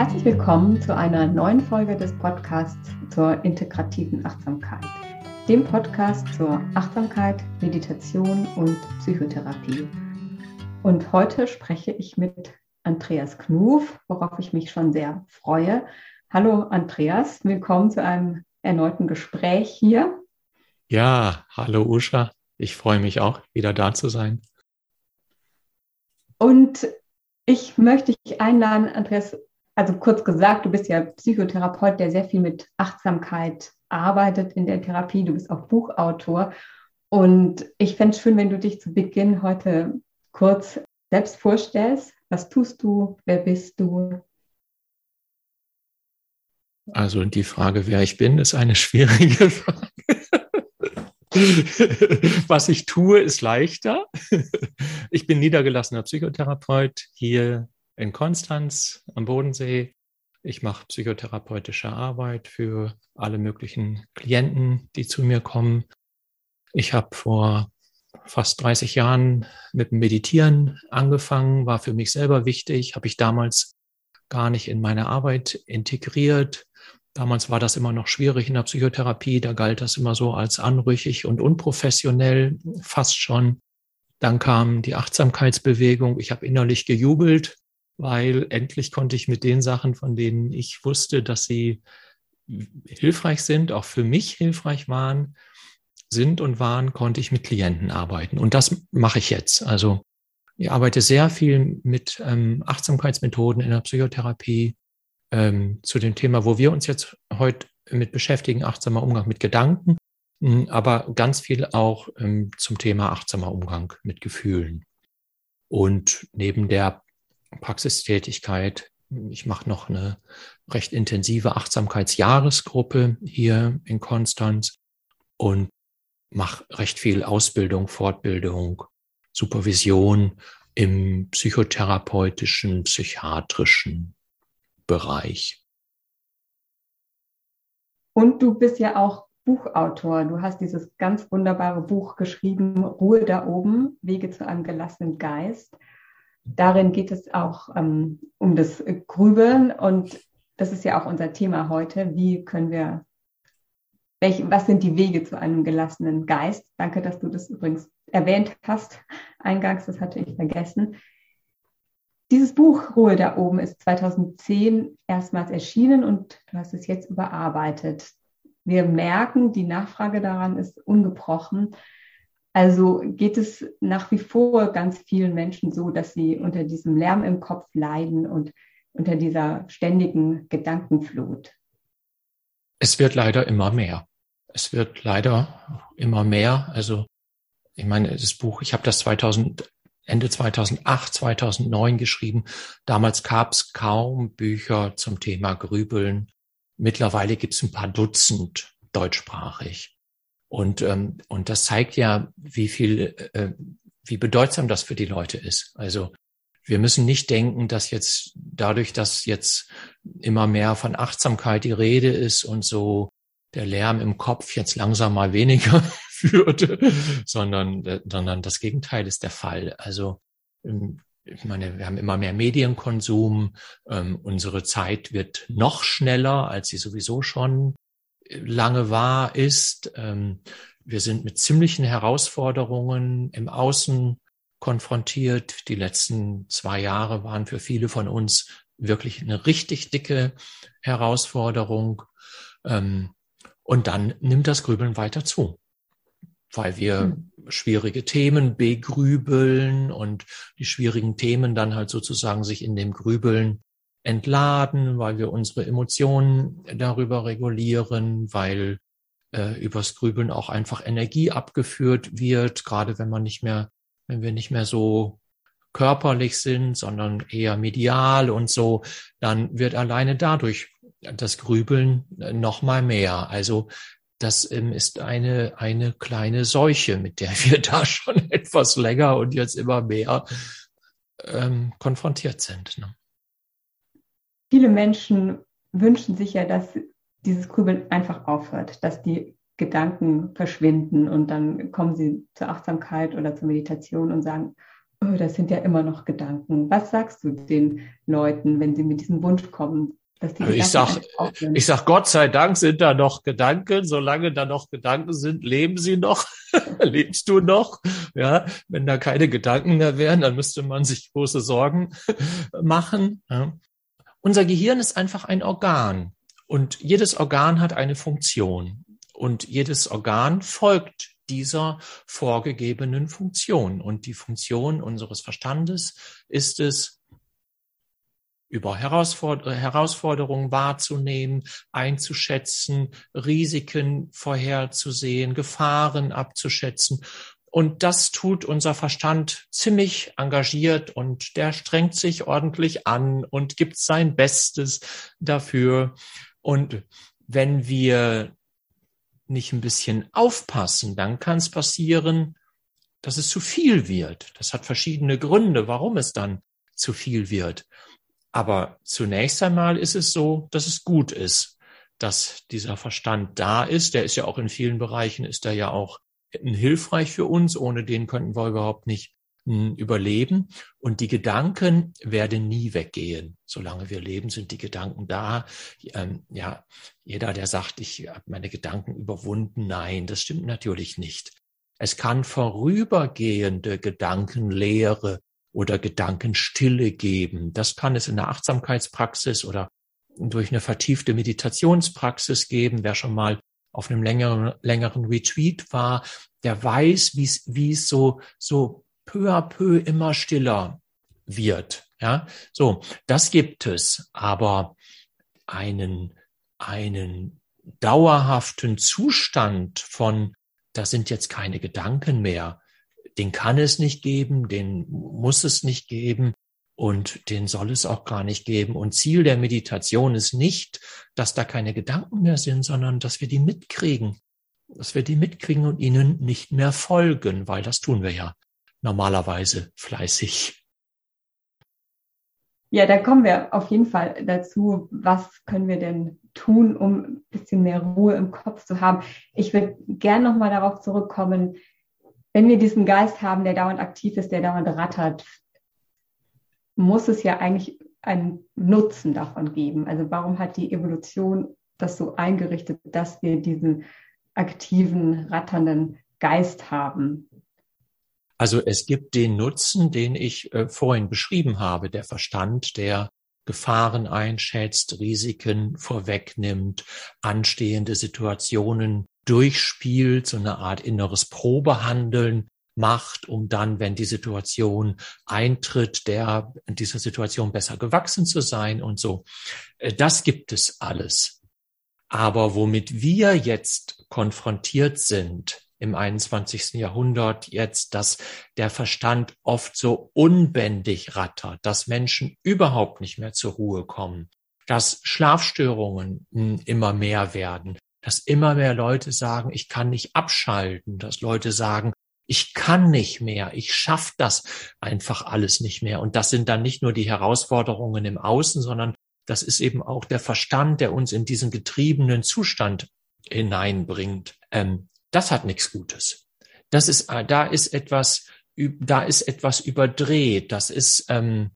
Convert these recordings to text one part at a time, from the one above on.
Herzlich willkommen zu einer neuen Folge des Podcasts zur integrativen Achtsamkeit, dem Podcast zur Achtsamkeit, Meditation und Psychotherapie. Und heute spreche ich mit Andreas Knuf, worauf ich mich schon sehr freue. Hallo Andreas, willkommen zu einem erneuten Gespräch hier. Ja, hallo Usha, ich freue mich auch, wieder da zu sein. Und ich möchte dich einladen, Andreas, also kurz gesagt, du bist ja Psychotherapeut, der sehr viel mit Achtsamkeit arbeitet in der Therapie. Du bist auch Buchautor. Und ich fände es schön, wenn du dich zu Beginn heute kurz selbst vorstellst. Was tust du? Wer bist du? Also die Frage, wer ich bin, ist eine schwierige Frage. Was ich tue, ist leichter. Ich bin niedergelassener Psychotherapeut hier in Konstanz am Bodensee. Ich mache psychotherapeutische Arbeit für alle möglichen Klienten, die zu mir kommen. Ich habe vor fast 30 Jahren mit Meditieren angefangen, war für mich selber wichtig, habe ich damals gar nicht in meine Arbeit integriert. Damals war das immer noch schwierig in der Psychotherapie, da galt das immer so als anrüchig und unprofessionell, fast schon. Dann kam die Achtsamkeitsbewegung, ich habe innerlich gejubelt, weil endlich konnte ich mit den Sachen, von denen ich wusste, dass sie hilfreich sind, auch für mich hilfreich waren, sind und waren, konnte ich mit Klienten arbeiten. Und das mache ich jetzt. Also ich arbeite sehr viel mit ähm, Achtsamkeitsmethoden in der Psychotherapie ähm, zu dem Thema, wo wir uns jetzt heute mit beschäftigen, achtsamer Umgang mit Gedanken, hm, aber ganz viel auch ähm, zum Thema achtsamer Umgang mit Gefühlen. Und neben der Praxistätigkeit, ich mache noch eine recht intensive Achtsamkeitsjahresgruppe hier in Konstanz und mache recht viel Ausbildung, Fortbildung, Supervision im psychotherapeutischen, psychiatrischen Bereich. Und du bist ja auch Buchautor. Du hast dieses ganz wunderbare Buch geschrieben, Ruhe da oben, Wege zu einem gelassenen Geist. Darin geht es auch ähm, um das Grübeln und das ist ja auch unser Thema heute. Wie können wir, welch, was sind die Wege zu einem gelassenen Geist? Danke, dass du das übrigens erwähnt hast eingangs, das hatte ich vergessen. Dieses Buch Ruhe da oben ist 2010 erstmals erschienen und du hast es jetzt überarbeitet. Wir merken, die Nachfrage daran ist ungebrochen. Also geht es nach wie vor ganz vielen Menschen so, dass sie unter diesem Lärm im Kopf leiden und unter dieser ständigen Gedankenflut. Es wird leider immer mehr. Es wird leider immer mehr. Also ich meine, das Buch, ich habe das 2000, Ende 2008, 2009 geschrieben. Damals gab es kaum Bücher zum Thema Grübeln. Mittlerweile gibt es ein paar Dutzend deutschsprachig. Und, ähm, und das zeigt ja, wie viel, äh, wie bedeutsam das für die Leute ist. Also wir müssen nicht denken, dass jetzt dadurch, dass jetzt immer mehr von Achtsamkeit die Rede ist und so der Lärm im Kopf jetzt langsam mal weniger würde, sondern, sondern das Gegenteil ist der Fall. Also ähm, ich meine, wir haben immer mehr Medienkonsum. Ähm, unsere Zeit wird noch schneller, als sie sowieso schon lange war, ist. Ähm, wir sind mit ziemlichen Herausforderungen im Außen konfrontiert. Die letzten zwei Jahre waren für viele von uns wirklich eine richtig dicke Herausforderung. Ähm, und dann nimmt das Grübeln weiter zu weil wir hm. schwierige Themen begrübeln und die schwierigen Themen dann halt sozusagen sich in dem Grübeln entladen, weil wir unsere Emotionen darüber regulieren, weil äh, übers Grübeln auch einfach Energie abgeführt wird, gerade wenn man nicht mehr, wenn wir nicht mehr so körperlich sind, sondern eher medial und so, dann wird alleine dadurch das Grübeln noch mal mehr. Also das ähm, ist eine, eine kleine Seuche, mit der wir da schon etwas länger und jetzt immer mehr ähm, konfrontiert sind. Ne? Viele Menschen wünschen sich ja, dass dieses Grübeln einfach aufhört, dass die Gedanken verschwinden und dann kommen sie zur Achtsamkeit oder zur Meditation und sagen, oh, das sind ja immer noch Gedanken. Was sagst du den Leuten, wenn sie mit diesem Wunsch kommen? Dass die also ich sag, ich sag, Gott sei Dank sind da noch Gedanken. Solange da noch Gedanken sind, leben sie noch. Lebst du noch? Ja, wenn da keine Gedanken mehr wären, dann müsste man sich große Sorgen machen. Ja. Unser Gehirn ist einfach ein Organ und jedes Organ hat eine Funktion und jedes Organ folgt dieser vorgegebenen Funktion. Und die Funktion unseres Verstandes ist es, über Herausforderungen wahrzunehmen, einzuschätzen, Risiken vorherzusehen, Gefahren abzuschätzen. Und das tut unser Verstand ziemlich engagiert und der strengt sich ordentlich an und gibt sein Bestes dafür. Und wenn wir nicht ein bisschen aufpassen, dann kann es passieren, dass es zu viel wird. Das hat verschiedene Gründe, warum es dann zu viel wird. Aber zunächst einmal ist es so, dass es gut ist, dass dieser Verstand da ist. Der ist ja auch in vielen Bereichen, ist er ja auch hilfreich für uns. Ohne den könnten wir überhaupt nicht hm, überleben. Und die Gedanken werden nie weggehen. Solange wir leben, sind die Gedanken da. Ähm, ja, jeder, der sagt, ich habe meine Gedanken überwunden, nein, das stimmt natürlich nicht. Es kann vorübergehende Gedankenlehre oder Gedankenstille geben. Das kann es in der Achtsamkeitspraxis oder durch eine vertiefte Meditationspraxis geben. Wer schon mal auf einem längeren, längeren Retreat war, der weiß, wie es so, so peu à peu immer stiller wird. Ja, so, das gibt es, aber einen, einen dauerhaften Zustand von, da sind jetzt keine Gedanken mehr, den kann es nicht geben, den muss es nicht geben und den soll es auch gar nicht geben. Und Ziel der Meditation ist nicht, dass da keine Gedanken mehr sind, sondern dass wir die mitkriegen, dass wir die mitkriegen und ihnen nicht mehr folgen, weil das tun wir ja normalerweise fleißig. Ja, da kommen wir auf jeden Fall dazu, was können wir denn tun, um ein bisschen mehr Ruhe im Kopf zu haben. Ich würde gern nochmal darauf zurückkommen, wenn wir diesen Geist haben, der dauernd aktiv ist, der dauernd rattert, muss es ja eigentlich einen Nutzen davon geben. Also warum hat die Evolution das so eingerichtet, dass wir diesen aktiven, ratternden Geist haben? Also es gibt den Nutzen, den ich äh, vorhin beschrieben habe, der Verstand, der Gefahren einschätzt, Risiken vorwegnimmt, anstehende Situationen durchspielt, so eine Art inneres Probehandeln macht, um dann, wenn die Situation eintritt, der dieser Situation besser gewachsen zu sein und so. Äh, das gibt es alles. Aber womit wir jetzt konfrontiert sind, im 21. Jahrhundert jetzt, dass der Verstand oft so unbändig rattert, dass Menschen überhaupt nicht mehr zur Ruhe kommen, dass Schlafstörungen hm, immer mehr werden, dass immer mehr Leute sagen, ich kann nicht abschalten, dass Leute sagen, ich kann nicht mehr, ich schaff das einfach alles nicht mehr. Und das sind dann nicht nur die Herausforderungen im Außen, sondern das ist eben auch der Verstand, der uns in diesen getriebenen Zustand hineinbringt. Ähm, das hat nichts Gutes. Das ist, äh, da ist etwas, da ist etwas überdreht. Das ist, ähm,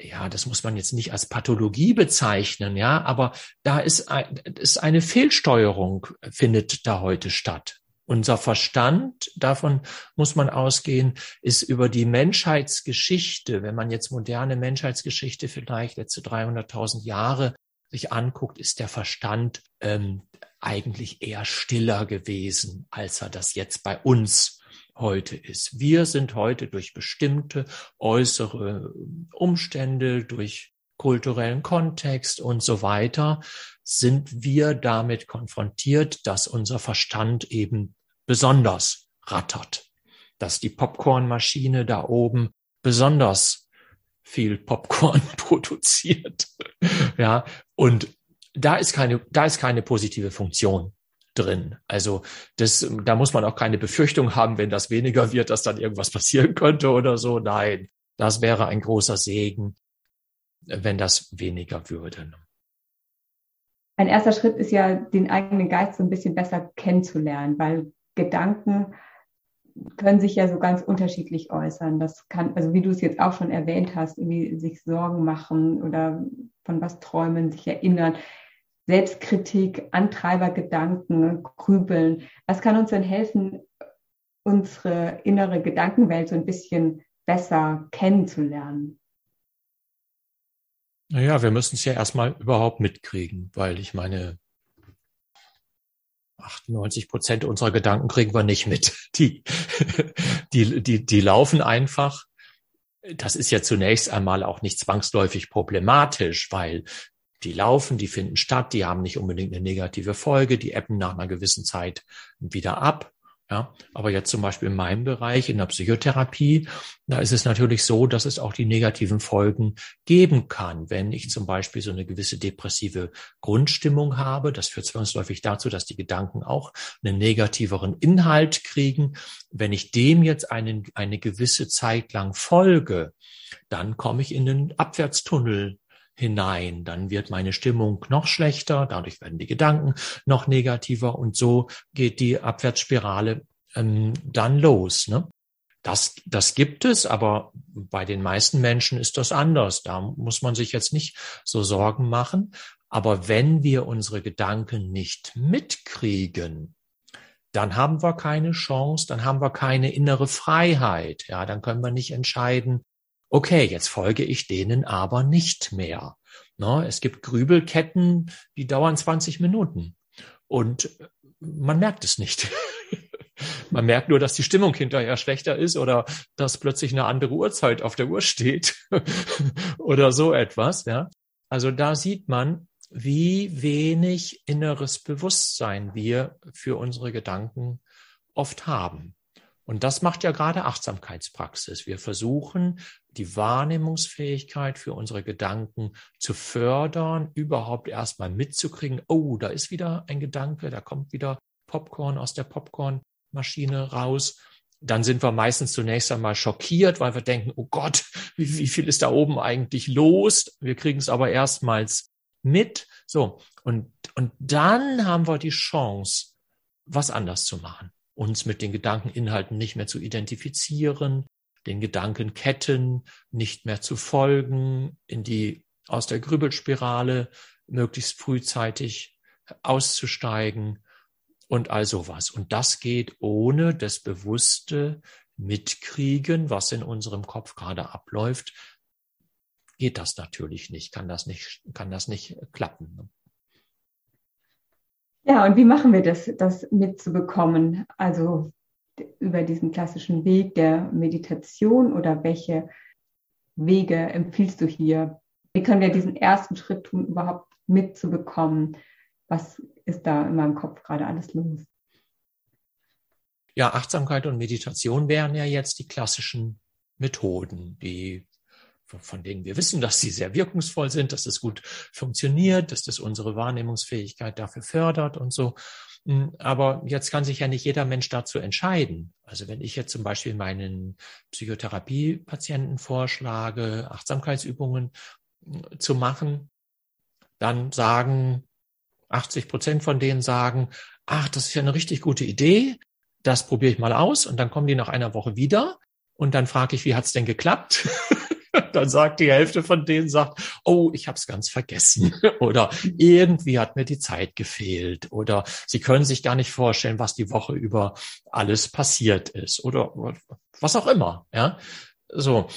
ja, das muss man jetzt nicht als Pathologie bezeichnen, ja, aber da ist, ein, ist eine Fehlsteuerung findet da heute statt. Unser Verstand, davon muss man ausgehen, ist über die Menschheitsgeschichte, wenn man jetzt moderne Menschheitsgeschichte vielleicht letzte 300.000 Jahre sich anguckt, ist der Verstand ähm, eigentlich eher stiller gewesen, als er das jetzt bei uns heute ist. Wir sind heute durch bestimmte äußere Umstände, durch kulturellen Kontext und so weiter, sind wir damit konfrontiert, dass unser Verstand eben besonders rattert, dass die Popcornmaschine da oben besonders viel Popcorn produziert. Ja, und da ist keine, da ist keine positive Funktion drin. Also das, da muss man auch keine Befürchtung haben, wenn das weniger wird, dass dann irgendwas passieren könnte oder so. Nein, das wäre ein großer Segen, wenn das weniger würde. Ein erster Schritt ist ja, den eigenen Geist so ein bisschen besser kennenzulernen, weil Gedanken können sich ja so ganz unterschiedlich äußern. Das kann, also wie du es jetzt auch schon erwähnt hast, irgendwie sich Sorgen machen oder von was träumen, sich erinnern. Selbstkritik, Antreibergedanken, Grübeln. Was kann uns denn helfen, unsere innere Gedankenwelt so ein bisschen besser kennenzulernen? Naja, wir müssen es ja erstmal überhaupt mitkriegen, weil ich meine, 98 Prozent unserer Gedanken kriegen wir nicht mit. Die, die, die, die laufen einfach. Das ist ja zunächst einmal auch nicht zwangsläufig problematisch, weil die laufen, die finden statt, die haben nicht unbedingt eine negative Folge, die ebben nach einer gewissen Zeit wieder ab. Ja, aber jetzt zum Beispiel in meinem Bereich, in der Psychotherapie, da ist es natürlich so, dass es auch die negativen Folgen geben kann. Wenn ich zum Beispiel so eine gewisse depressive Grundstimmung habe, das führt zwangsläufig dazu, dass die Gedanken auch einen negativeren Inhalt kriegen. Wenn ich dem jetzt einen, eine gewisse Zeit lang folge, dann komme ich in den Abwärtstunnel hinein. Dann wird meine Stimmung noch schlechter, dadurch werden die Gedanken noch negativer und so geht die Abwärtsspirale ähm, dann los. Ne? Das, das gibt es, aber bei den meisten Menschen ist das anders. Da muss man sich jetzt nicht so Sorgen machen. Aber wenn wir unsere Gedanken nicht mitkriegen, dann haben wir keine Chance, dann haben wir keine innere Freiheit. Ja, dann können wir nicht entscheiden, Okay, jetzt folge ich denen aber nicht mehr. No, es gibt Grübelketten, die dauern 20 Minuten und man merkt es nicht. man merkt nur, dass die Stimmung hinterher schlechter ist oder dass plötzlich eine andere Uhrzeit auf der Uhr steht oder so etwas. Ja, also da sieht man, wie wenig inneres Bewusstsein wir für unsere Gedanken oft haben. Und das macht ja gerade Achtsamkeitspraxis. Wir versuchen, die Wahrnehmungsfähigkeit für unsere Gedanken zu fördern, überhaupt erstmal mitzukriegen, oh, da ist wieder ein Gedanke, da kommt wieder Popcorn aus der Popcornmaschine raus. Dann sind wir meistens zunächst einmal schockiert, weil wir denken, oh Gott, wie, wie viel ist da oben eigentlich los? Wir kriegen es aber erstmals mit. So. Und, und dann haben wir die Chance, was anders zu machen uns mit den Gedankeninhalten nicht mehr zu identifizieren, den Gedankenketten nicht mehr zu folgen, in die aus der Grübelspirale möglichst frühzeitig auszusteigen und all sowas. Und das geht ohne das bewusste Mitkriegen, was in unserem Kopf gerade abläuft, geht das natürlich nicht, kann das nicht, kann das nicht klappen. Ja, und wie machen wir das, das mitzubekommen? Also über diesen klassischen Weg der Meditation oder welche Wege empfiehlst du hier? Wie können wir diesen ersten Schritt tun, überhaupt mitzubekommen? Was ist da in meinem Kopf gerade alles los? Ja, Achtsamkeit und Meditation wären ja jetzt die klassischen Methoden, die von denen wir wissen, dass sie sehr wirkungsvoll sind, dass das gut funktioniert, dass das unsere Wahrnehmungsfähigkeit dafür fördert und so. Hm, aber jetzt kann sich ja nicht jeder Mensch dazu entscheiden. Also wenn ich jetzt zum Beispiel meinen Psychotherapiepatienten vorschlage, Achtsamkeitsübungen hm, zu machen, dann sagen 80 Prozent von denen sagen, ach, das ist ja eine richtig gute Idee, das probiere ich mal aus und dann kommen die nach einer Woche wieder und dann frage ich, wie hat's denn geklappt? dann sagt die Hälfte von denen, sagt, oh, ich habe es ganz vergessen oder irgendwie hat mir die Zeit gefehlt oder sie können sich gar nicht vorstellen, was die Woche über alles passiert ist oder was auch immer. Ja, so.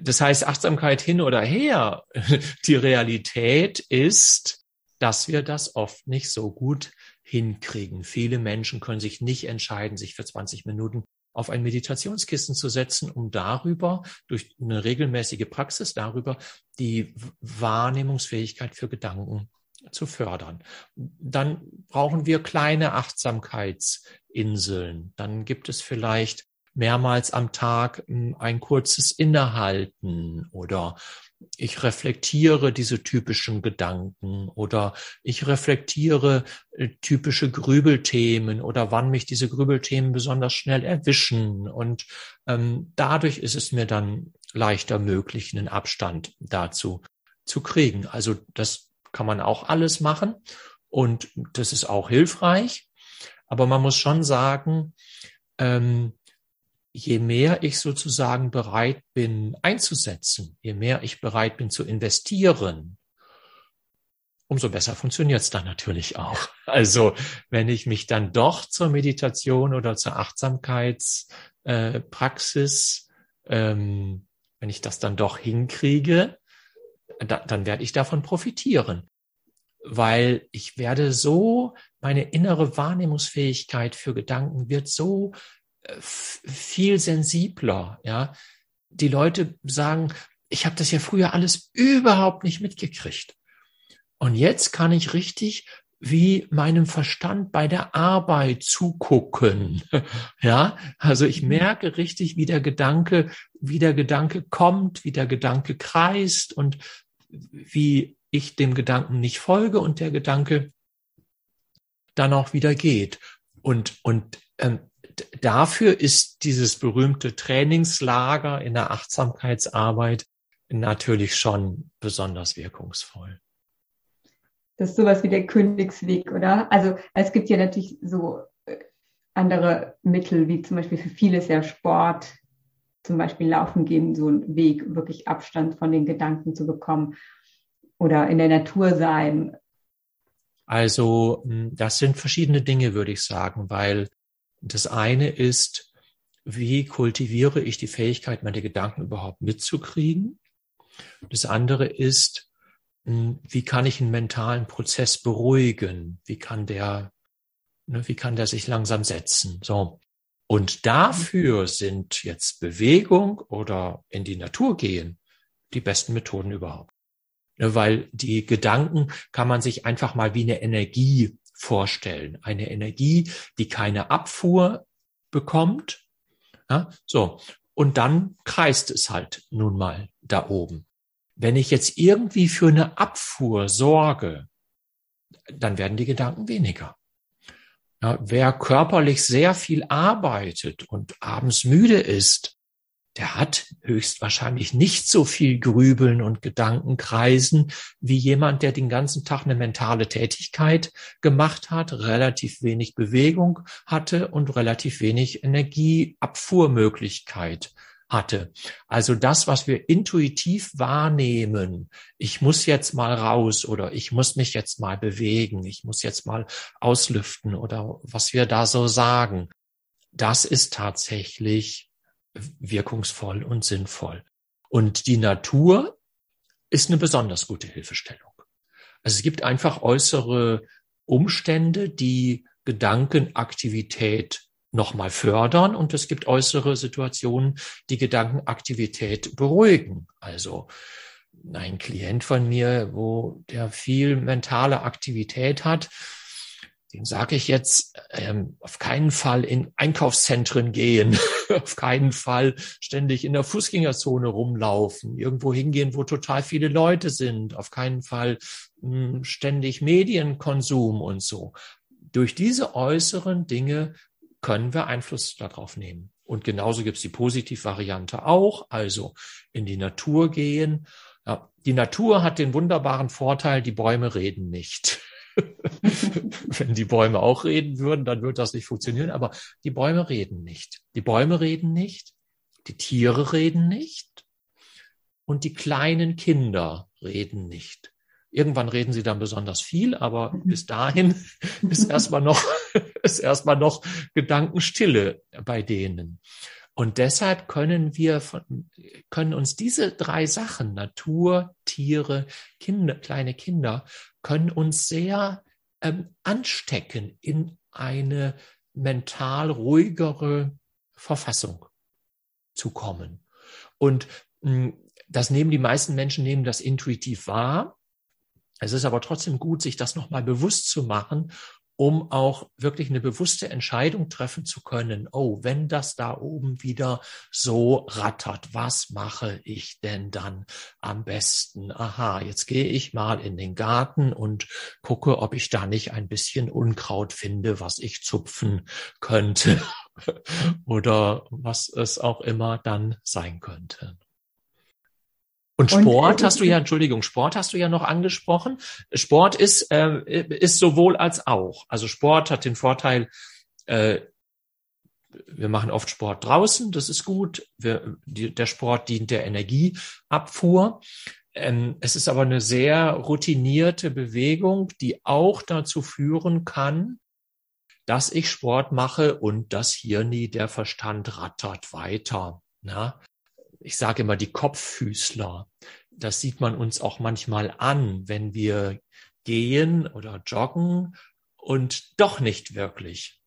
Das heißt, Achtsamkeit hin oder her. Die Realität ist, dass wir das oft nicht so gut hinkriegen. Viele Menschen können sich nicht entscheiden, sich für 20 Minuten auf ein Meditationskissen zu setzen, um darüber, durch eine regelmäßige Praxis darüber, die Wahrnehmungsfähigkeit für Gedanken zu fördern. Dann brauchen wir kleine Achtsamkeitsinseln. Dann gibt es vielleicht mehrmals am Tag hm, ein kurzes Innehalten oder ich reflektiere diese typischen Gedanken oder ich reflektiere äh, typische Grübelthemen oder wann mich diese Grübelthemen besonders schnell erwischen. Und ähm, dadurch ist es mir dann leichter möglich, einen Abstand dazu zu kriegen. Also das kann man auch alles machen und das ist auch hilfreich. Aber man muss schon sagen, ähm, je mehr ich sozusagen bereit bin einzusetzen, je mehr ich bereit bin zu investieren, umso besser funktioniert es dann natürlich auch. Also wenn ich mich dann doch zur Meditation oder zur Achtsamkeitspraxis, äh, ähm, wenn ich das dann doch hinkriege, da, dann werde ich davon profitieren, weil ich werde so, meine innere Wahrnehmungsfähigkeit für Gedanken wird so viel sensibler, ja. Die Leute sagen, ich habe das ja früher alles überhaupt nicht mitgekriegt. Und jetzt kann ich richtig wie meinem Verstand bei der Arbeit zugucken. Ja, also ich mhm. merke richtig, wie der Gedanke, wie der Gedanke kommt, wie der Gedanke kreist und wie ich dem Gedanken nicht folge und der Gedanke dann auch wieder geht. Und, und ähm, dafür ist dieses berühmte Trainingslager in der Achtsamkeitsarbeit natürlich schon besonders wirkungsvoll. Das ist sowas wie der Königsweg, oder? Also es gibt ja natürlich so äh, andere Mittel, wie zum Beispiel für viele ist ja Sport, zum Beispiel Laufen gehen, so ein Weg, wirklich Abstand von den Gedanken zu bekommen oder in der Natur sein. Also das sind verschiedene Dinge, würde ich sagen, weil das eine ist, wie kultiviere ich die Fähigkeit, meine Gedanken überhaupt mitzukriegen? Das andere ist, hm, wie kann ich einen mentalen Prozess beruhigen? Wie kann der, ne, wie kann der sich langsam setzen? So. Und dafür sind jetzt Bewegung oder in die Natur gehen die besten Methoden überhaupt. Ne, weil die Gedanken kann man sich einfach mal wie eine Energie vorstellen. Eine Energie, die keine Abfuhr bekommt. Ja, so. Und dann kreist es halt nun mal da oben. Wenn ich jetzt irgendwie für eine Abfuhr sorge, dann werden die Gedanken weniger. Ja, wer körperlich sehr viel arbeitet und abends müde ist, der hat höchstwahrscheinlich nicht so viel Grübeln und Gedankenkreisen wie jemand, der den ganzen Tag eine mentale Tätigkeit gemacht hat, relativ wenig Bewegung hatte und relativ wenig Energieabfuhrmöglichkeit hatte. Also das, was wir intuitiv wahrnehmen, ich muss jetzt mal raus oder ich muss mich jetzt mal bewegen, ich muss jetzt mal auslüften oder was wir da so sagen, das ist tatsächlich wirkungsvoll und sinnvoll. Und die Natur ist eine besonders gute Hilfestellung. Also es gibt einfach äußere Umstände, die Gedankenaktivität nochmal fördern und es gibt äußere Situationen, die Gedankenaktivität beruhigen. Also ein Klient von mir, wo der viel mentale Aktivität hat, den sage ich jetzt, ähm, auf keinen Fall in Einkaufszentren gehen, auf keinen Fall ständig in der Fußgängerzone rumlaufen, irgendwo hingehen, wo total viele Leute sind, auf keinen Fall mh, hm, ständig Medienkonsum und so. Durch diese äußeren Dinge können wir Einfluss darauf nehmen. Und genauso gibt es die Positivvariante auch, also in die Natur gehen. Ja, die Natur hat den wunderbaren Vorteil, die Bäume reden nicht. Wenn die Bäume auch reden würden, dann würde das nicht funktionieren. Aber die Bäume reden nicht. Die Bäume reden nicht. Die Tiere reden nicht. Und die kleinen Kinder reden nicht. Irgendwann reden sie dann besonders viel, aber bis dahin ist erstmal noch, ist erstmal noch Gedankenstille bei denen. Und deshalb können wir von, können uns diese drei Sachen, Natur, Tiere, Kinder, kleine Kinder, können uns sehr ähm, anstecken in eine mental ruhigere Verfassung zu kommen. Und mh, hm, das nehmen die meisten Menschen nehmen das intuitiv wahr. Es ist aber trotzdem gut, sich das nochmal bewusst zu machen, um auch wirklich eine bewusste Entscheidung treffen zu können. Oh, wenn das da oben wieder so rattert, was mache ich denn dann am besten? Aha, jetzt gehe ich mal in den Garten und gucke, ob ich da nicht ein bisschen Unkraut finde, was ich zupfen könnte oder was es auch immer dann sein könnte. Und Sport und, äh, hast du ja, Entschuldigung, Sport hast du ja noch angesprochen. Sport ist, äh, ist sowohl als auch. Also Sport hat den Vorteil, äh, wir machen oft Sport draußen, das ist gut. Wir, die, der Sport dient der Energieabfuhr. Ähm, es ist aber eine sehr routinierte Bewegung, die auch dazu führen kann, dass ich Sport mache und das Hirni, der Verstand rattert weiter. Na? Ich sage immer die Kopffüßler. Das sieht man uns auch manchmal an, wenn wir gehen oder joggen und doch nicht wirklich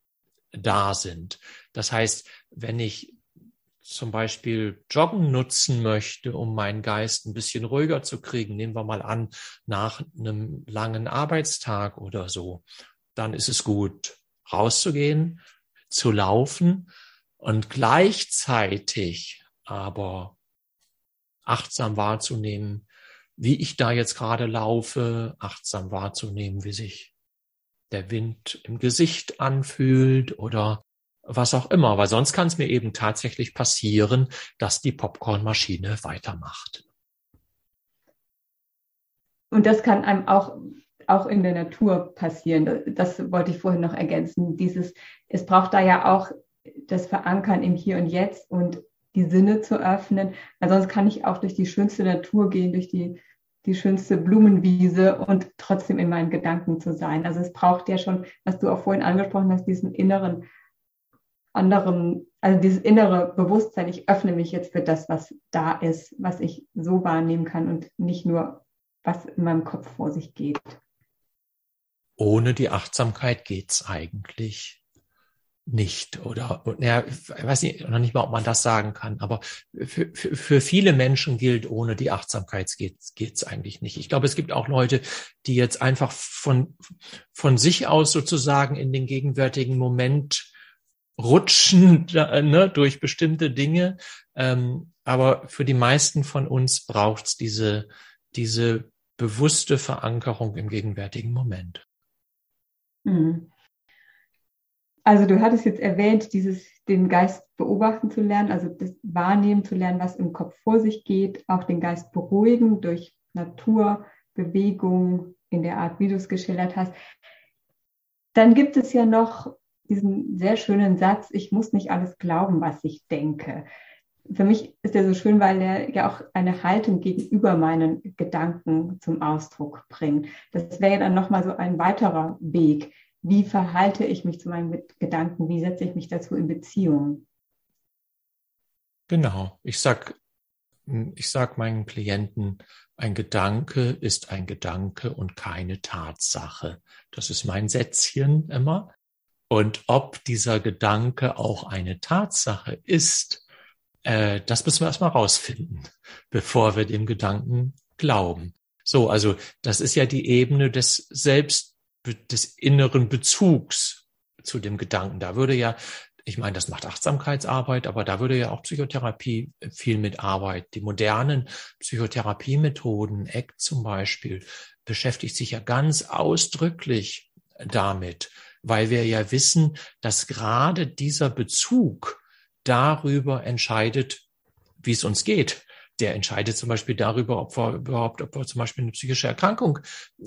da sind. Das heißt, wenn ich zum Beispiel Joggen nutzen möchte, um meinen Geist ein bisschen ruhiger zu kriegen, nehmen wir mal an, nach einem langen Arbeitstag oder so, dann ist es gut, rauszugehen, zu laufen und gleichzeitig aber achtsam wahrzunehmen, wie ich da jetzt gerade laufe, achtsam wahrzunehmen, wie sich der Wind im Gesicht anfühlt oder was auch immer. Weil sonst kann es mir eben tatsächlich passieren, dass die Popcornmaschine weitermacht. Und das kann einem auch, auch in der Natur passieren. Das wollte ich vorhin noch ergänzen. Dieses, es braucht da ja auch das Verankern im Hier und Jetzt und die Sinne zu öffnen. Weil sonst kann ich auch durch die schönste Natur gehen, durch die die schönste Blumenwiese und trotzdem in meinen Gedanken zu sein. Also es braucht ja schon, was du auch vorhin angesprochen hast, diesen inneren, anderen, also dieses innere Bewusstsein, ich öffne mich jetzt für das, was da ist, was ich so wahrnehmen kann und nicht nur, was in meinem Kopf vor sich geht. Ohne die Achtsamkeit geht's eigentlich nicht oder ja, ich weiß nicht, noch nicht mal, ob man das sagen kann, aber für, für, für viele Menschen gilt, ohne die Achtsamkeit geht's geht's eigentlich nicht. Ich glaube, es gibt auch Leute, die jetzt einfach von, von sich aus sozusagen in den gegenwärtigen Moment rutschen ne, durch bestimmte Dinge. Ähm, aber für die meisten von uns braucht's diese, diese bewusste Verankerung im gegenwärtigen Moment. Hm. Also du hattest jetzt erwähnt, dieses den Geist beobachten zu lernen, also das Wahrnehmen zu lernen, was im Kopf vor sich geht, auch den Geist beruhigen durch Natur, Bewegung in der Art, wie du es geschildert hast. Dann gibt es ja noch diesen sehr schönen Satz, ich muss nicht alles glauben, was ich denke. Für mich ist er so schön, weil er ja auch eine Haltung gegenüber meinen Gedanken zum Ausdruck bringt. Das wäre ja dann nochmal so ein weiterer Weg, wie verhalte ich mich zu meinen Gedanken, wie setze ich mich dazu in Beziehung. Genau, ich sag, ich sag meinen Klienten, ein Gedanke ist ein Gedanke und keine Tatsache. Das ist mein Sätzchen immer. Und ob dieser Gedanke auch eine Tatsache ist, äh, das müssen wir erstmal rausfinden, bevor wir dem Gedanken glauben. So, also das ist ja die Ebene des Selbst des inneren Bezugs zu dem Gedanken. Da würde ja, ich meine, das macht Achtsamkeitsarbeit, aber da würde ja auch Psychotherapie viel mitarbeit. Die modernen Psychotherapiemethoden, ECT zum Beispiel, beschäftigt sich ja ganz ausdrücklich damit, weil wir ja wissen, dass gerade dieser Bezug darüber entscheidet, wie es uns geht der entscheidet zum Beispiel darüber, ob wir überhaupt, ob wir zum Beispiel eine psychische Erkrankung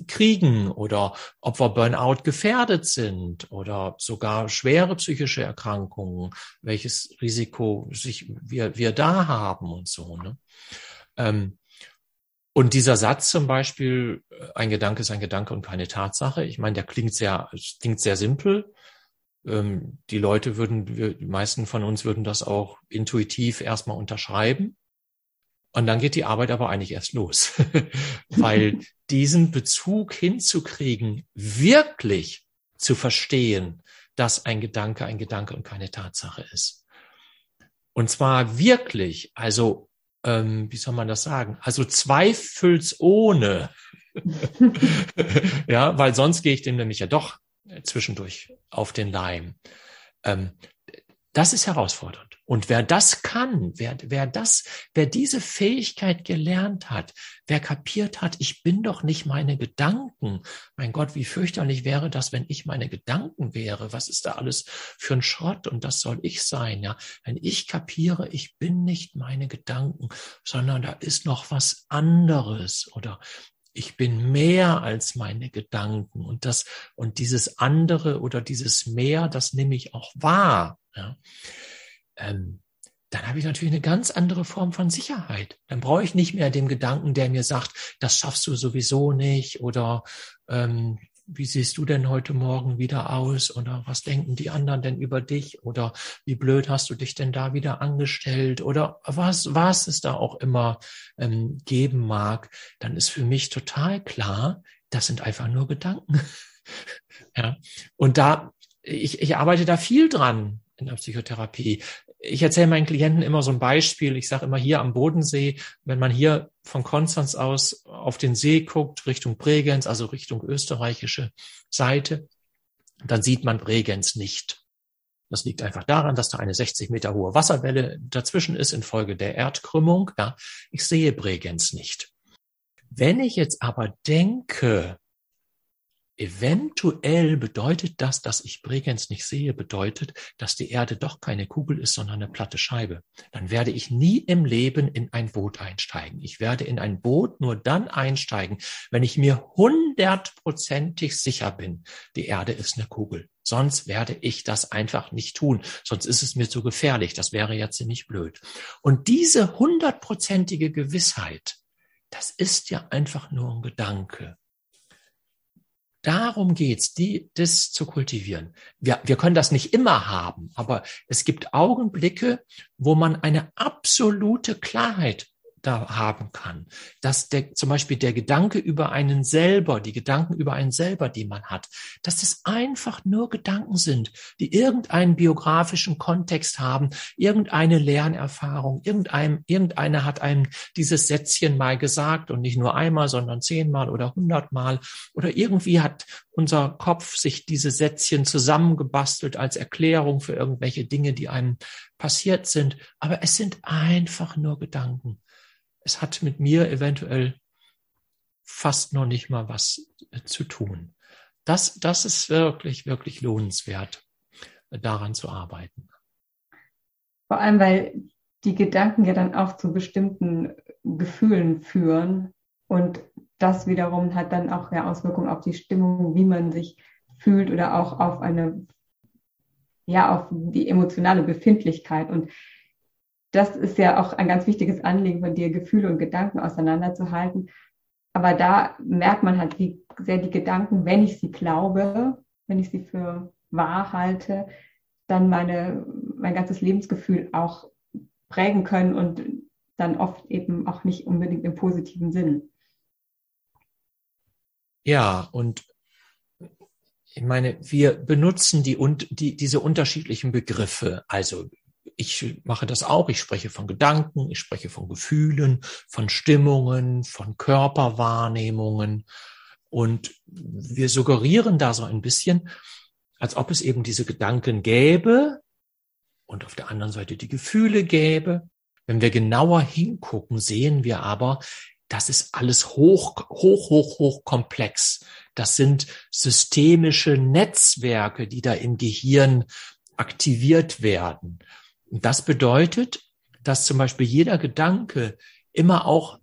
kriegen oder ob wir Burnout gefährdet sind oder sogar schwere psychische Erkrankungen, welches Risiko sich wir, wir da haben und so. Ne? Ähm, und dieser Satz zum Beispiel, ein Gedanke ist ein Gedanke und keine Tatsache, ich meine, der klingt sehr, klingt sehr simpel. Ähm, die Leute würden, die meisten von uns würden das auch intuitiv erstmal unterschreiben. Und dann geht die Arbeit aber eigentlich erst los, weil diesen Bezug hinzukriegen, wirklich zu verstehen, dass ein Gedanke ein Gedanke und keine Tatsache ist. Und zwar wirklich, also ähm, wie soll man das sagen? Also zweifelsohne. ja, weil sonst gehe ich dem nämlich ja doch zwischendurch auf den Leim. Ähm, das ist herausfordernd. Und wer das kann, wer, wer das, wer diese Fähigkeit gelernt hat, wer kapiert hat, ich bin doch nicht meine Gedanken. Mein Gott, wie fürchterlich wäre das, wenn ich meine Gedanken wäre? Was ist da alles für ein Schrott? Und das soll ich sein, ja. Wenn ich kapiere, ich bin nicht meine Gedanken, sondern da ist noch was anderes oder ich bin mehr als meine Gedanken und das und dieses andere oder dieses mehr, das nehme ich auch wahr. Ja. Ähm, dann habe ich natürlich eine ganz andere Form von Sicherheit. Dann brauche ich nicht mehr den Gedanken, der mir sagt, das schaffst du sowieso nicht oder ähm, wie siehst du denn heute Morgen wieder aus oder was denken die anderen denn über dich oder wie blöd hast du dich denn da wieder angestellt oder was, was es da auch immer ähm, geben mag, dann ist für mich total klar, das sind einfach nur Gedanken. ja. Und da, ich, ich arbeite da viel dran in der Psychotherapie ich erzähle meinen Klienten immer so ein Beispiel. Ich sage immer hier am Bodensee, wenn man hier von Konstanz aus auf den See guckt, Richtung Bregenz, also Richtung österreichische Seite, dann sieht man Bregenz nicht. Das liegt einfach daran, dass da eine 60 Meter hohe Wasserwelle dazwischen ist infolge der Erdkrümmung. Ja, ich sehe Bregenz nicht. Wenn ich jetzt aber denke, Eventuell bedeutet das, dass ich Bregenz nicht sehe, bedeutet, dass die Erde doch keine Kugel ist, sondern eine platte Scheibe. Dann werde ich nie im Leben in ein Boot einsteigen. Ich werde in ein Boot nur dann einsteigen, wenn ich mir hundertprozentig sicher bin, die Erde ist eine Kugel. Sonst werde ich das einfach nicht tun. Sonst ist es mir zu gefährlich. Das wäre ja ziemlich blöd. Und diese hundertprozentige Gewissheit, das ist ja einfach nur ein Gedanke. Darum geht's, die, das zu kultivieren. Wir, wir können das nicht immer haben, aber es gibt Augenblicke, wo man eine absolute Klarheit da haben kann. Dass der, zum Beispiel der Gedanke über einen selber, die Gedanken über einen selber, die man hat, dass es einfach nur Gedanken sind, die irgendeinen biografischen Kontext haben, irgendeine Lernerfahrung, irgendein, irgendeiner hat einem dieses Sätzchen mal gesagt und nicht nur einmal, sondern zehnmal oder hundertmal oder irgendwie hat unser Kopf sich diese Sätzchen zusammengebastelt als Erklärung für irgendwelche Dinge, die einem passiert sind. Aber es sind einfach nur Gedanken es hat mit mir eventuell fast noch nicht mal was äh, zu tun. Das, das ist wirklich, wirklich lohnenswert, äh, daran zu arbeiten. Vor allem, weil die Gedanken ja dann auch zu bestimmten Gefühlen führen und das wiederum hat dann auch eine Auswirkung auf die Stimmung, wie man sich fühlt oder auch auf eine, ja, auf die emotionale Befindlichkeit. Und das ist ja auch ein ganz wichtiges Anliegen von dir, Gefühle und Gedanken auseinanderzuhalten. Aber da merkt man halt, wie sehr die Gedanken, wenn ich sie glaube, wenn ich sie für wahr halte, dann meine, mein ganzes Lebensgefühl auch prägen können und dann oft eben auch nicht unbedingt im positiven Sinn. Ja, und ich meine, wir benutzen die, die, diese unterschiedlichen Begriffe, also ich mache das auch. Ich spreche von Gedanken, ich spreche von Gefühlen, von Stimmungen, von Körperwahrnehmungen. Und wir suggerieren da so ein bisschen, als ob es eben diese Gedanken gäbe und auf der anderen Seite die Gefühle gäbe. Wenn wir genauer hingucken, sehen wir aber, das ist alles hoch, hoch, hoch, hoch komplex. Das sind systemische Netzwerke, die da im Gehirn aktiviert werden. Und das bedeutet, dass zum Beispiel jeder Gedanke immer auch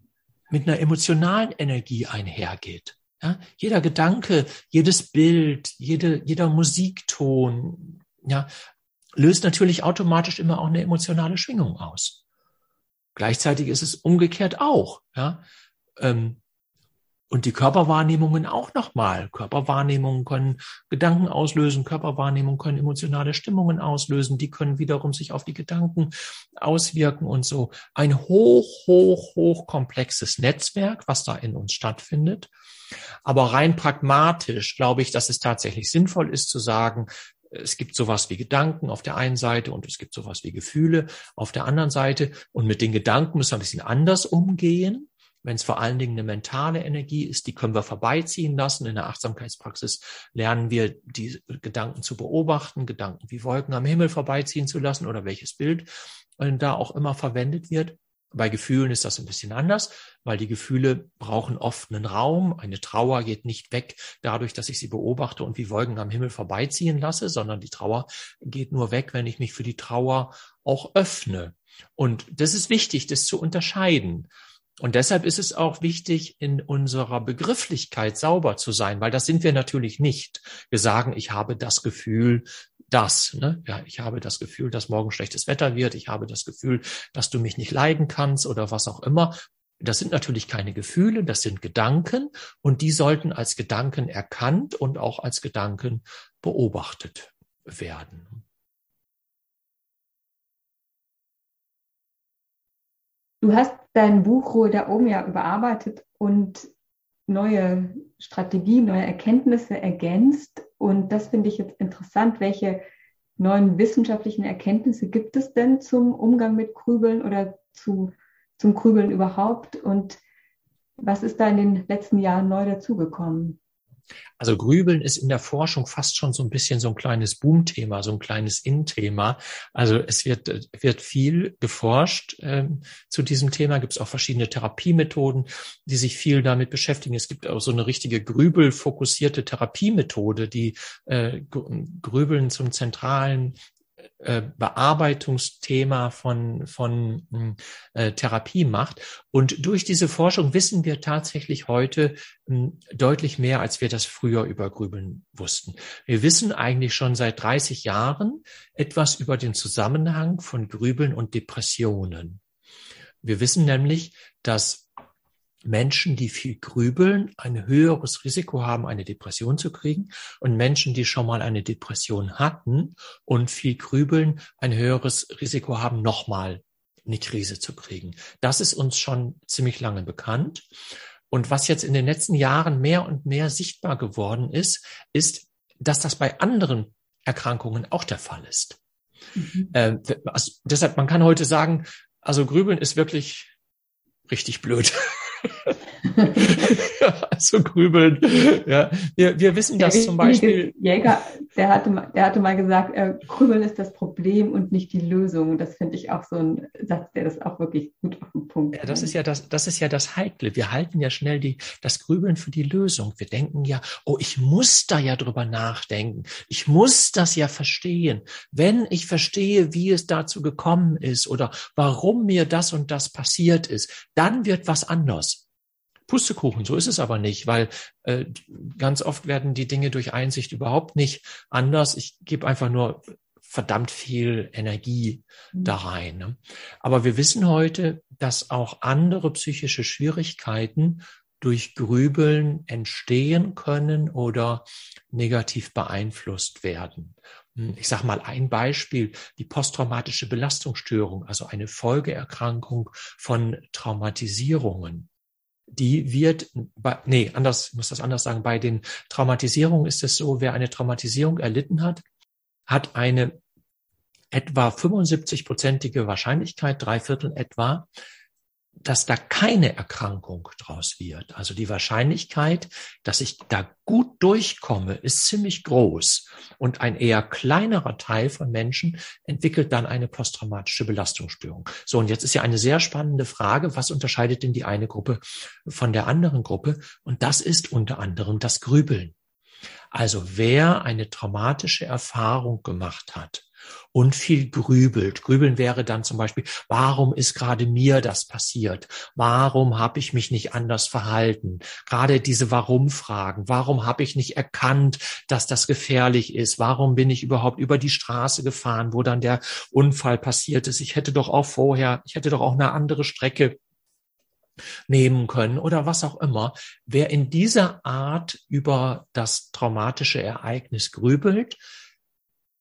mit einer emotionalen Energie einhergeht. Ja, jeder Gedanke, jedes Bild, jede, jeder Musikton, ja, löst natürlich automatisch immer auch eine emotionale Schwingung aus. Gleichzeitig ist es umgekehrt auch. Ja, ähm, und die Körperwahrnehmungen auch nochmal. Körperwahrnehmungen können Gedanken auslösen, Körperwahrnehmungen können emotionale Stimmungen auslösen, die können wiederum sich auf die Gedanken auswirken und so. Ein hoch, hoch, hoch komplexes Netzwerk, was da in uns stattfindet. Aber rein pragmatisch glaube ich, dass es tatsächlich sinnvoll ist zu sagen, es gibt sowas wie Gedanken auf der einen Seite und es gibt sowas wie Gefühle auf der anderen Seite. Und mit den Gedanken müssen wir ein bisschen anders umgehen. Wenn es vor allen Dingen eine mentale Energie ist, die können wir vorbeiziehen lassen. In der Achtsamkeitspraxis lernen wir, die Gedanken zu beobachten, Gedanken wie Wolken am Himmel vorbeiziehen zu lassen oder welches Bild da auch immer verwendet wird. Bei Gefühlen ist das ein bisschen anders, weil die Gefühle brauchen oft einen Raum. Eine Trauer geht nicht weg dadurch, dass ich sie beobachte und wie Wolken am Himmel vorbeiziehen lasse, sondern die Trauer geht nur weg, wenn ich mich für die Trauer auch öffne. Und das ist wichtig, das zu unterscheiden. Und deshalb ist es auch wichtig, in unserer Begrifflichkeit sauber zu sein, weil das sind wir natürlich nicht. Wir sagen, ich habe das Gefühl, dass, ne? ja, ich habe das Gefühl, dass morgen schlechtes Wetter wird, ich habe das Gefühl, dass du mich nicht leiden kannst oder was auch immer. Das sind natürlich keine Gefühle, das sind Gedanken und die sollten als Gedanken erkannt und auch als Gedanken beobachtet werden. Du hast dein Buch Ruhe da oben ja überarbeitet und neue Strategien, neue Erkenntnisse ergänzt. Und das finde ich jetzt interessant. Welche neuen wissenschaftlichen Erkenntnisse gibt es denn zum Umgang mit Grübeln oder zu, zum Grübeln überhaupt? Und was ist da in den letzten Jahren neu dazugekommen? Also Grübeln ist in der Forschung fast schon so ein bisschen so ein kleines Boomthema, so ein kleines In-Thema. Also es wird, wird viel geforscht ähm, zu diesem Thema. Gibt es auch verschiedene Therapiemethoden, die sich viel damit beschäftigen. Es gibt auch so eine richtige Grübel-fokussierte Therapiemethode, die äh, Grübeln zum zentralen äh, Bearbeitungsthema von, von hm, äh, Therapie macht. Und durch diese Forschung wissen wir tatsächlich heute äh, deutlich mehr, als wir das früher über Grübeln wussten. Wir wissen eigentlich schon seit 30 Jahren etwas über den Zusammenhang von Grübeln und Depressionen. Wir wissen nämlich, dass Menschen, die viel grübeln, ein höheres Risiko haben, eine Depression zu kriegen und Menschen, die schon mal eine Depression hatten und viel grübeln, ein höheres Risiko haben, nochmal eine Krise zu kriegen. Das ist uns schon ziemlich lange bekannt. Und was jetzt in den letzten Jahren mehr und mehr sichtbar geworden ist, ist, dass das bei anderen Erkrankungen auch der Fall ist. Mhm. Äh, also deshalb, man kann heute sagen, also Grübeln ist wirklich richtig blöd. also grübeln. Ja, wir, wir wissen das zum Beispiel. Jäger, der hatte, der hatte mal gesagt, äh, grübeln ist das Problem und nicht die Lösung. Das finde ich auch so ein Satz, der das auch wirklich gut auf den Punkt Ja, das ist ja das, das ist ja das Heikle. Wir halten ja schnell die, das Grübeln für die Lösung. Wir denken ja, oh, ich muss da ja drüber nachdenken. Ich muss das ja verstehen. Wenn ich verstehe, wie es dazu gekommen ist oder warum mir das und das passiert ist, dann wird was anders. Pustekuchen, so ist es aber nicht, weil äh, ganz oft werden die Dinge durch Einsicht überhaupt nicht anders. Ich gebe einfach nur verdammt viel Energie mhm. da rein. Ne? Aber wir wissen heute, dass auch andere psychische Schwierigkeiten durch Grübeln entstehen können oder negativ beeinflusst werden. Hm, ich sage mal ein Beispiel, die posttraumatische Belastungsstörung, also eine Folgeerkrankung von Traumatisierungen die wird, bei, nee, anders, ich muss das anders sagen, bei den Traumatisierungen ist es so, wer eine Traumatisierung erlitten hat, hat eine etwa 75-prozentige Wahrscheinlichkeit, drei Viertel etwa, dass da keine Erkrankung draus wird. Also die Wahrscheinlichkeit, dass ich da gut durchkomme, ist ziemlich groß. Und ein eher kleinerer Teil von Menschen entwickelt dann eine posttraumatische Belastungsstörung. So, und jetzt ist ja eine sehr spannende Frage, was unterscheidet denn die eine Gruppe von der anderen Gruppe? Und das ist unter anderem das Grübeln. Also wer eine traumatische Erfahrung gemacht hat, und viel grübelt. Grübeln wäre dann zum Beispiel, warum ist gerade mir das passiert? Warum habe ich mich nicht anders verhalten? Gerade diese Warum-Fragen. Warum habe ich nicht erkannt, dass das gefährlich ist? Warum bin ich überhaupt über die Straße gefahren, wo dann der Unfall passiert ist? Ich hätte doch auch vorher, ich hätte doch auch eine andere Strecke nehmen können oder was auch immer. Wer in dieser Art über das traumatische Ereignis grübelt,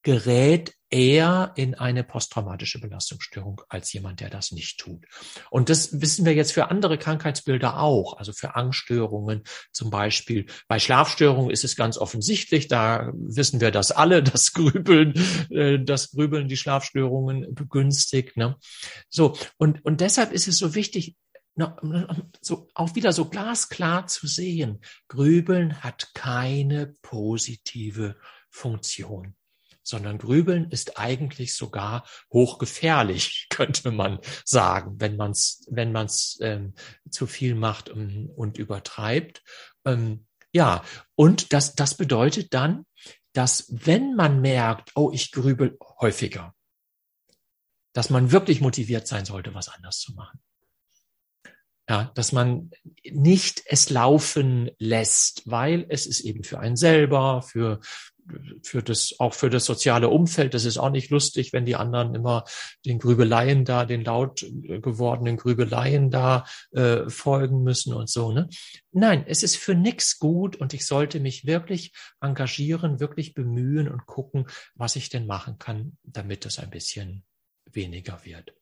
gerät eher in eine posttraumatische Belastungsstörung als jemand, der das nicht tut. Und das wissen wir jetzt für andere Krankheitsbilder auch, also für Angststörungen zum Beispiel. Bei Schlafstörungen ist es ganz offensichtlich, da wissen wir das alle, das Grübeln, äh, das Grübeln die Schlafstörungen begünstigt. Ne? So, und, und deshalb ist es so wichtig, so auch wieder so glasklar zu sehen, Grübeln hat keine positive Funktion sondern Grübeln ist eigentlich sogar hochgefährlich, könnte man sagen, wenn man es wenn man's, ähm, zu viel macht und, und übertreibt. Ähm, ja, und das, das bedeutet dann, dass wenn man merkt, oh, ich grübel häufiger, dass man wirklich motiviert sein sollte, was anders zu machen. Ja, dass man nicht es laufen lässt, weil es ist eben für einen selber, für für das, auch für das soziale Umfeld, das ist auch nicht lustig, wenn die anderen immer den Grübeleien da, den laut gewordenen Grübeleien da äh, folgen müssen und so. Ne? Nein, es ist für nix gut und ich sollte mich wirklich engagieren, wirklich bemühen und gucken, was ich denn machen kann, damit das ein bisschen weniger wird.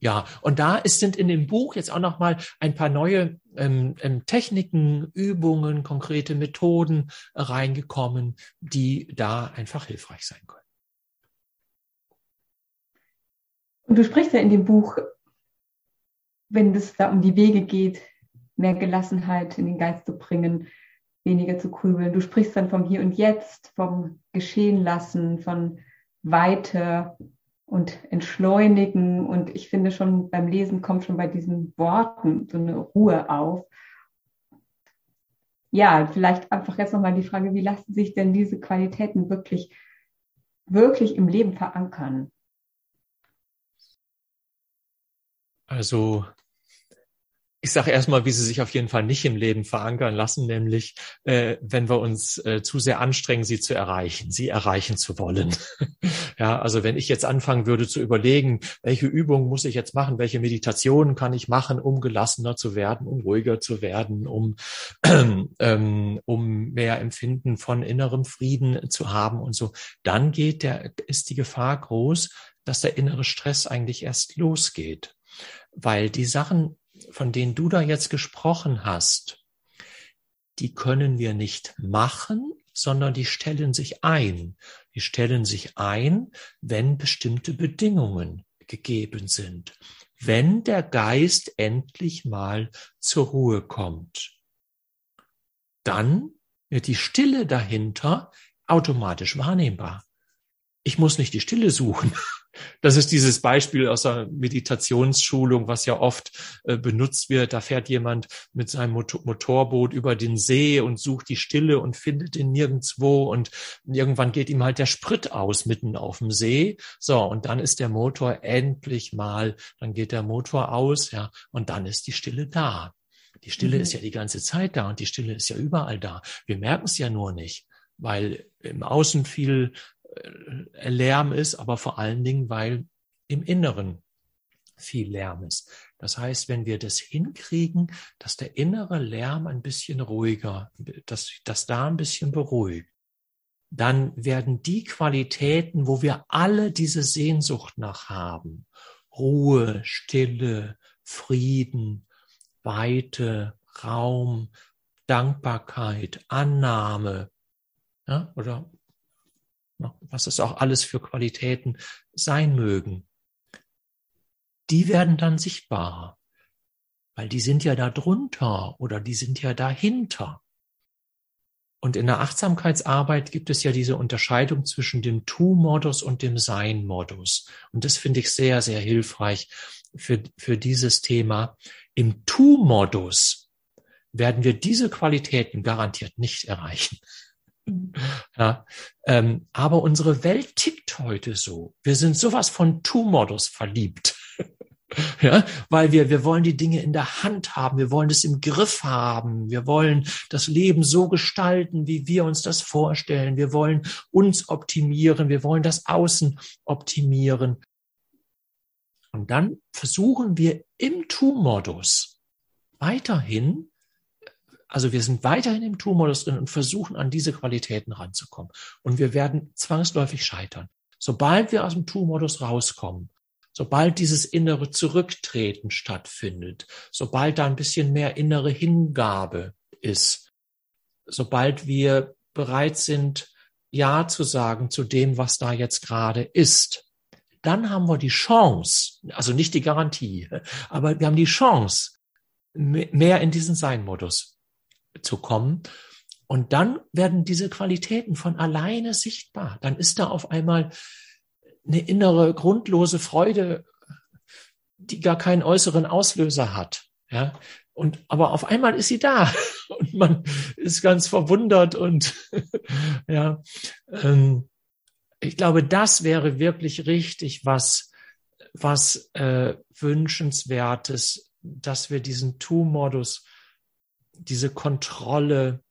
Ja, und da ist, sind in dem Buch jetzt auch noch mal ein paar neue ähm, ähm, Techniken, Übungen, konkrete Methoden reingekommen, die da einfach hilfreich sein können. Und du sprichst ja in dem Buch, wenn es da um die Wege geht, mehr Gelassenheit in den Geist zu bringen, weniger zu grübeln. Du sprichst dann vom Hier und Jetzt, vom Geschehen lassen, von Weite, und entschleunigen. Und ich finde schon beim Lesen kommt schon bei diesen Worten so eine Ruhe auf. Ja, vielleicht einfach jetzt nochmal die Frage, wie lassen sich denn diese Qualitäten wirklich, wirklich im Leben verankern? Also ich sage erstmal, wie sie sich auf jeden Fall nicht im Leben verankern lassen, nämlich äh, wenn wir uns äh, zu sehr anstrengen, sie zu erreichen, sie erreichen zu wollen. ja, also wenn ich jetzt anfangen würde zu überlegen, welche Übungen muss ich jetzt machen, welche Meditationen kann ich machen, um gelassener zu werden, um ruhiger zu werden, um ähm, um mehr Empfinden von innerem Frieden zu haben und so, dann geht der ist die Gefahr groß, dass der innere Stress eigentlich erst losgeht, weil die Sachen von denen du da jetzt gesprochen hast, die können wir nicht machen, sondern die stellen sich ein. Die stellen sich ein, wenn bestimmte Bedingungen gegeben sind. Wenn der Geist endlich mal zur Ruhe kommt, dann wird die Stille dahinter automatisch wahrnehmbar. Ich muss nicht die Stille suchen. Das ist dieses Beispiel aus der Meditationsschulung, was ja oft äh, benutzt wird. Da fährt jemand mit seinem Motor Motorboot über den See und sucht die Stille und findet ihn nirgendwo und irgendwann geht ihm halt der Sprit aus mitten auf dem See. So, und dann ist der Motor endlich mal, dann geht der Motor aus, ja, und dann ist die Stille da. Die Stille mhm. ist ja die ganze Zeit da und die Stille ist ja überall da. Wir merken es ja nur nicht, weil im Außen viel Lärm ist, aber vor allen Dingen, weil im Inneren viel Lärm ist. Das heißt, wenn wir das hinkriegen, dass der innere Lärm ein bisschen ruhiger, dass, dass da ein bisschen beruhigt, dann werden die Qualitäten, wo wir alle diese Sehnsucht nach haben, Ruhe, Stille, Frieden, Weite, Raum, Dankbarkeit, Annahme, ja, oder was es auch alles für Qualitäten sein mögen, die werden dann sichtbarer, weil die sind ja da drunter oder die sind ja dahinter. Und in der Achtsamkeitsarbeit gibt es ja diese Unterscheidung zwischen dem Tu-Modus und dem Sein-Modus. Und das finde ich sehr, sehr hilfreich für, für dieses Thema. Im Tu-Modus werden wir diese Qualitäten garantiert nicht erreichen. Ja, ähm, aber unsere Welt tickt heute so. Wir sind sowas von Tu-Modus verliebt. Ja, weil wir, wir wollen die Dinge in der Hand haben, wir wollen es im Griff haben, wir wollen das Leben so gestalten, wie wir uns das vorstellen, wir wollen uns optimieren, wir wollen das Außen optimieren. Und dann versuchen wir im Tu-Modus weiterhin also wir sind weiterhin im Tu-Modus drin und versuchen an diese Qualitäten ranzukommen. Und wir werden zwangsläufig scheitern. Sobald wir aus dem Tu-Modus rauskommen, sobald dieses innere Zurücktreten stattfindet, sobald da ein bisschen mehr innere Hingabe ist, sobald wir bereit sind, Ja zu sagen zu dem, was da jetzt gerade ist, dann haben wir die Chance, also nicht die Garantie, aber wir haben die Chance, mehr in diesen Sein-Modus zu kommen. Und dann werden diese Qualitäten von alleine sichtbar. Dann ist da auf einmal eine innere grundlose Freude, die gar keinen äußeren Auslöser hat. Ja, und aber auf einmal ist sie da und man ist ganz verwundert und ja, ähm, ich glaube, das wäre wirklich richtig was was äh, wünschenswertes dass wir diesen Tu-Modus, diese Kontrolle,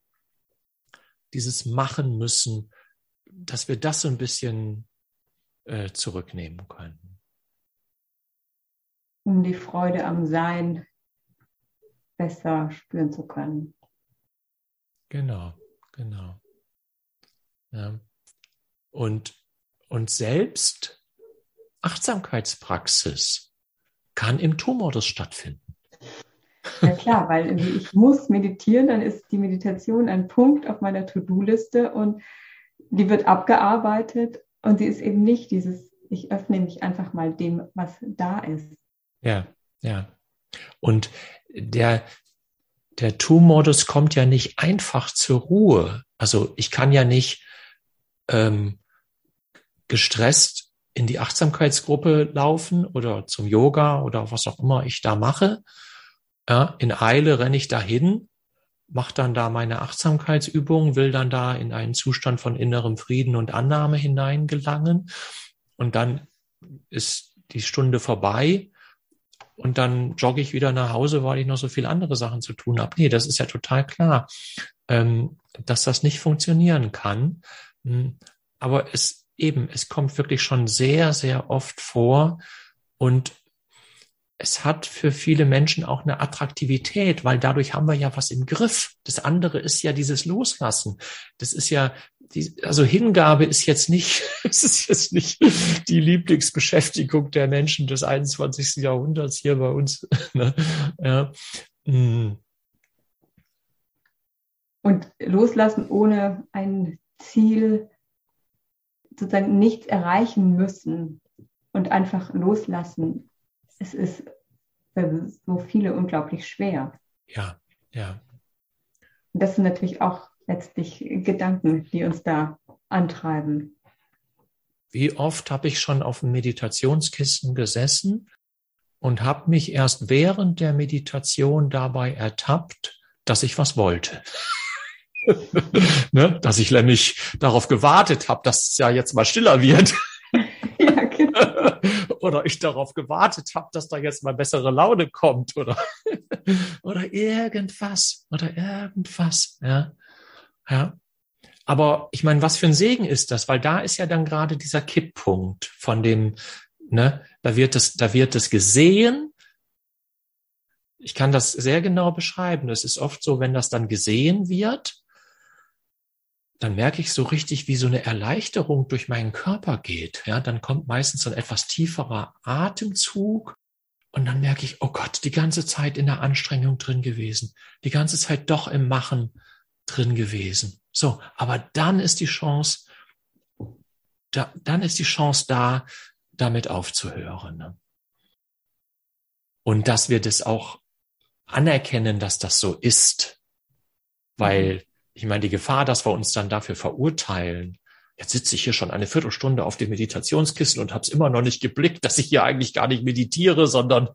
dieses Machen müssen, dass wir das so ein bisschen äh, zurücknehmen können. Um die Freude am Sein besser spüren zu können. Genau, genau. Ja. Und, und selbst Achtsamkeitspraxis kann im Tu-Modus stattfinden. Ja klar, weil ich muss meditieren, dann ist die Meditation ein Punkt auf meiner To-Do-Liste und die wird abgearbeitet und sie ist eben nicht dieses, ich öffne mich einfach mal dem, was da ist. Ja, ja. Und der, der Tu-Modus kommt ja nicht einfach zur Ruhe. Also ich kann ja nicht ähm, gestresst in die Achtsamkeitsgruppe laufen oder zum Yoga oder was auch immer ich da mache. Ja, in Eile renne ich dahin, mache dann da meine Achtsamkeitsübung, will dann da in einen Zustand von innerem Frieden und Annahme hineingelangen. Und dann ist die Stunde vorbei und dann jogge ich wieder nach Hause, weil ich noch so viele andere Sachen zu tun habe. Nee, das ist ja total klar, ähm, dass das nicht funktionieren kann. Hm, aber es eben, es kommt wirklich schon sehr, sehr oft vor und es hat für viele Menschen auch eine Attraktivität, weil dadurch haben wir ja was im Griff. Das andere ist ja dieses Loslassen. Das ist ja, die, also Hingabe ist jetzt nicht, es ist jetzt nicht die Lieblingsbeschäftigung der Menschen des 21. Jahrhunderts hier bei uns. Ne? Ja. Hm. Und loslassen ohne ein Ziel, sozusagen nichts erreichen müssen und einfach loslassen es ist für so viele unglaublich schwer. Ja, ja. Und das sind natürlich auch letztlich Gedanken, die uns da antreiben. Wie oft habe ich schon auf dem Meditationskissen gesessen und habe mich erst während der Meditation dabei ertappt, dass ich was wollte. ne? Dass ich nämlich darauf gewartet habe, dass es ja jetzt mal stiller wird. ja, genau oder ich darauf gewartet habe, dass da jetzt mal bessere Laune kommt oder, oder irgendwas oder irgendwas, ja. Ja. Aber ich meine, was für ein Segen ist das? Weil da ist ja dann gerade dieser Kipppunkt von dem, ne, da wird es, da wird es gesehen. Ich kann das sehr genau beschreiben. Es ist oft so, wenn das dann gesehen wird, dann merke ich so richtig, wie so eine Erleichterung durch meinen Körper geht. Ja, dann kommt meistens so ein etwas tieferer Atemzug und dann merke ich, oh Gott, die ganze Zeit in der Anstrengung drin gewesen, die ganze Zeit doch im Machen drin gewesen. So, aber dann ist die Chance, da, dann ist die Chance da, damit aufzuhören. Ne? Und dass wir das auch anerkennen, dass das so ist, weil ich meine, die Gefahr, dass wir uns dann dafür verurteilen, jetzt sitze ich hier schon eine Viertelstunde auf dem Meditationskissen und habe es immer noch nicht geblickt, dass ich hier eigentlich gar nicht meditiere, sondern,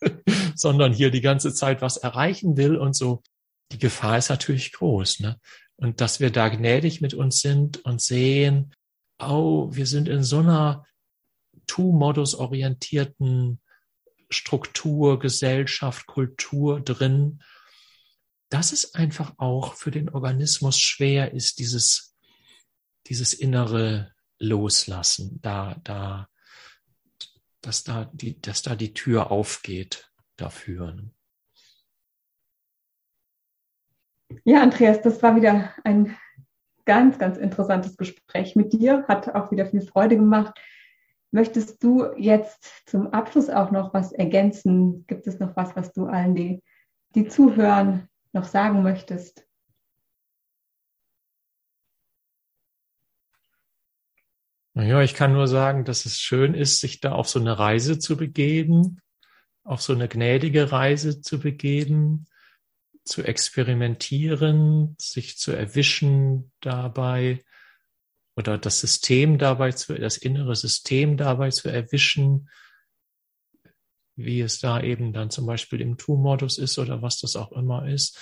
sondern hier die ganze Zeit was erreichen will und so. Die Gefahr ist natürlich groß, ne? Und dass wir da gnädig mit uns sind und sehen, oh, wir sind in so einer Tu-Modus orientierten Struktur, Gesellschaft, Kultur drin dass es einfach auch für den Organismus schwer ist, dieses, dieses innere Loslassen, da, da, dass da die, dass da die Tür aufgeht dafür. Ja, Andreas, das war wieder ein ganz, ganz interessantes Gespräch mit dir. Hat auch wieder viel Freude gemacht. Möchtest du jetzt zum Abschluss auch noch was ergänzen? Gibt es noch was, was du allen, die, die zuhören, noch sagen möchtest? Naja, ich kann nur sagen, dass es schön ist, sich da auf so eine Reise zu begeben, auf so eine gnädige Reise zu begeben, zu experimentieren, sich zu erwischen dabei oder das System dabei zu, das innere System dabei zu erwischen, wie es da eben dann zum Beispiel im Tu-Modus ist oder was das auch immer ist.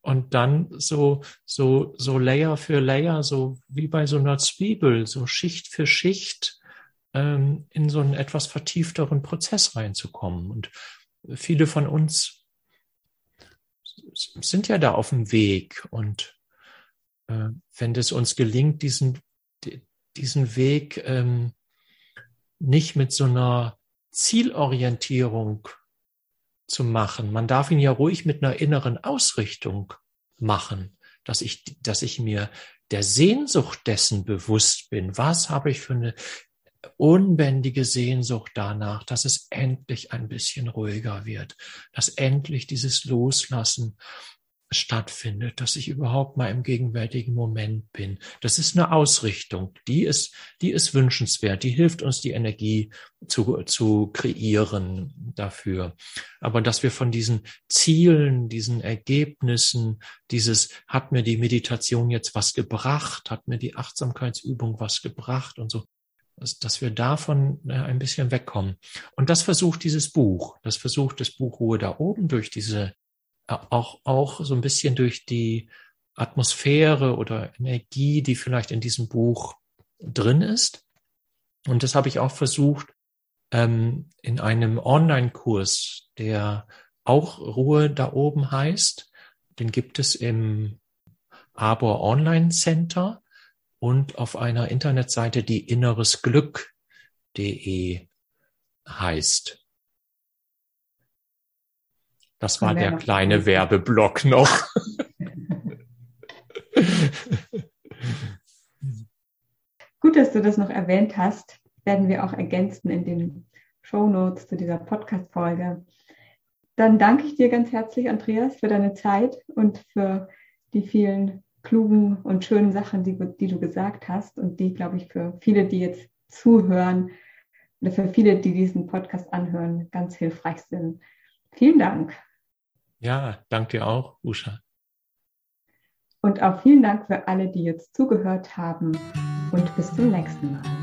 Und dann so, so, so Layer für Layer, so wie bei so einer Zwiebel, so Schicht für Schicht ähm, in so einen etwas vertiefteren Prozess reinzukommen. Und viele von uns sind ja da auf dem Weg und äh, wenn es uns gelingt, diesen, diesen Weg ähm, nicht mit so einer Zielorientierung zu machen. Man darf ihn ja ruhig mit einer inneren Ausrichtung machen, dass ich, dass ich mir der Sehnsucht dessen bewusst bin. Was habe ich für eine unbändige Sehnsucht danach, dass es endlich ein bisschen ruhiger wird, dass endlich dieses Loslassen stattfindet, dass ich überhaupt mal im gegenwärtigen Moment bin. Das ist eine Ausrichtung, die ist, die ist wünschenswert, die hilft uns, die Energie zu, zu kreieren dafür. Aber dass wir von diesen Zielen, diesen Ergebnissen, dieses, hat mir die Meditation jetzt was gebracht, hat mir die Achtsamkeitsübung was gebracht und so, dass, wir davon äh, ein bisschen wegkommen. Und das versucht dieses Buch, das versucht das Buch Ruhe da oben durch diese auch, auch so ein bisschen durch die Atmosphäre oder Energie, die vielleicht in diesem Buch drin ist. Und das habe ich auch versucht ähm, in einem Online-Kurs, der auch Ruhe da oben heißt. Den gibt es im Arbor Online Center und auf einer Internetseite, die inneresglück.de heißt. Das war der kleine Werbeblock noch. Gut, dass du das noch erwähnt hast. Werden wir auch ergänzen in den Show Notes zu dieser Podcast-Folge. Dann danke ich dir ganz herzlich, Andreas, für deine Zeit und für die vielen klugen und schönen Sachen, die, die du gesagt hast und die, glaube ich, für viele, die jetzt zuhören oder für viele, die diesen Podcast anhören, ganz hilfreich sind. Vielen Dank. Ja, danke dir auch, Usha. Und auch vielen Dank für alle, die jetzt zugehört haben und bis zum nächsten Mal.